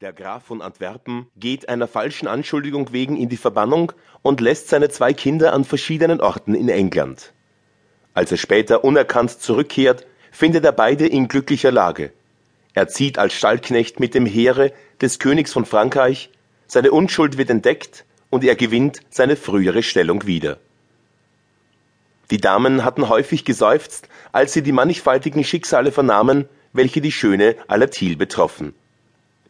Der Graf von Antwerpen geht einer falschen Anschuldigung wegen in die Verbannung und lässt seine zwei Kinder an verschiedenen Orten in England. Als er später unerkannt zurückkehrt, findet er beide in glücklicher Lage. Er zieht als Stallknecht mit dem Heere des Königs von Frankreich, seine Unschuld wird entdeckt und er gewinnt seine frühere Stellung wieder. Die Damen hatten häufig geseufzt, als sie die mannigfaltigen Schicksale vernahmen, welche die schöne Alatil betroffen.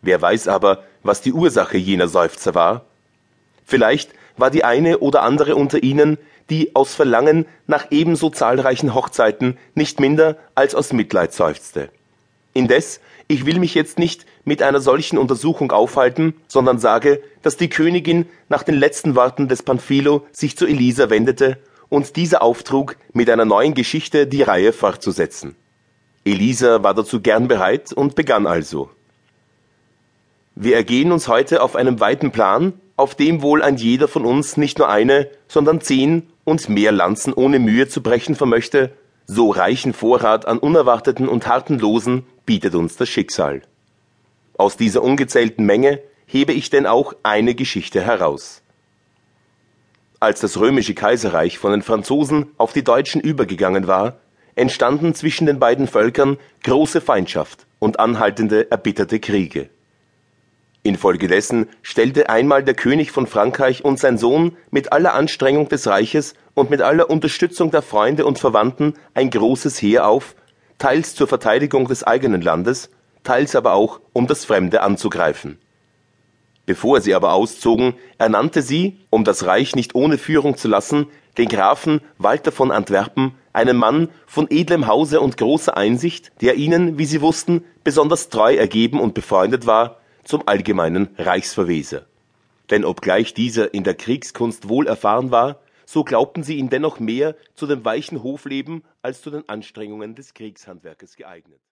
Wer weiß aber, was die Ursache jener Seufzer war? Vielleicht war die eine oder andere unter ihnen, die aus Verlangen nach ebenso zahlreichen Hochzeiten nicht minder als aus Mitleid seufzte. Indes, ich will mich jetzt nicht mit einer solchen Untersuchung aufhalten, sondern sage, dass die Königin nach den letzten Worten des Panfilo sich zu Elisa wendete und dieser auftrug, mit einer neuen Geschichte die Reihe fortzusetzen. Elisa war dazu gern bereit und begann also. Wir ergehen uns heute auf einem weiten Plan, auf dem wohl ein jeder von uns nicht nur eine, sondern zehn und mehr Lanzen ohne Mühe zu brechen vermöchte, so reichen Vorrat an unerwarteten und harten Losen bietet uns das Schicksal. Aus dieser ungezählten Menge hebe ich denn auch eine Geschichte heraus. Als das römische Kaiserreich von den Franzosen auf die Deutschen übergegangen war, entstanden zwischen den beiden Völkern große Feindschaft und anhaltende erbitterte Kriege. Infolgedessen stellte einmal der König von Frankreich und sein Sohn mit aller Anstrengung des Reiches und mit aller Unterstützung der Freunde und Verwandten ein großes Heer auf, teils zur Verteidigung des eigenen Landes, teils aber auch, um das Fremde anzugreifen. Bevor sie aber auszogen, ernannte sie, um das Reich nicht ohne Führung zu lassen, den Grafen Walter von Antwerpen, einen Mann von edlem Hause und großer Einsicht, der ihnen, wie sie wussten, besonders treu ergeben und befreundet war, zum allgemeinen Reichsverweser. Denn obgleich dieser in der Kriegskunst wohl erfahren war, so glaubten sie ihn dennoch mehr zu dem weichen Hofleben als zu den Anstrengungen des Kriegshandwerkes geeignet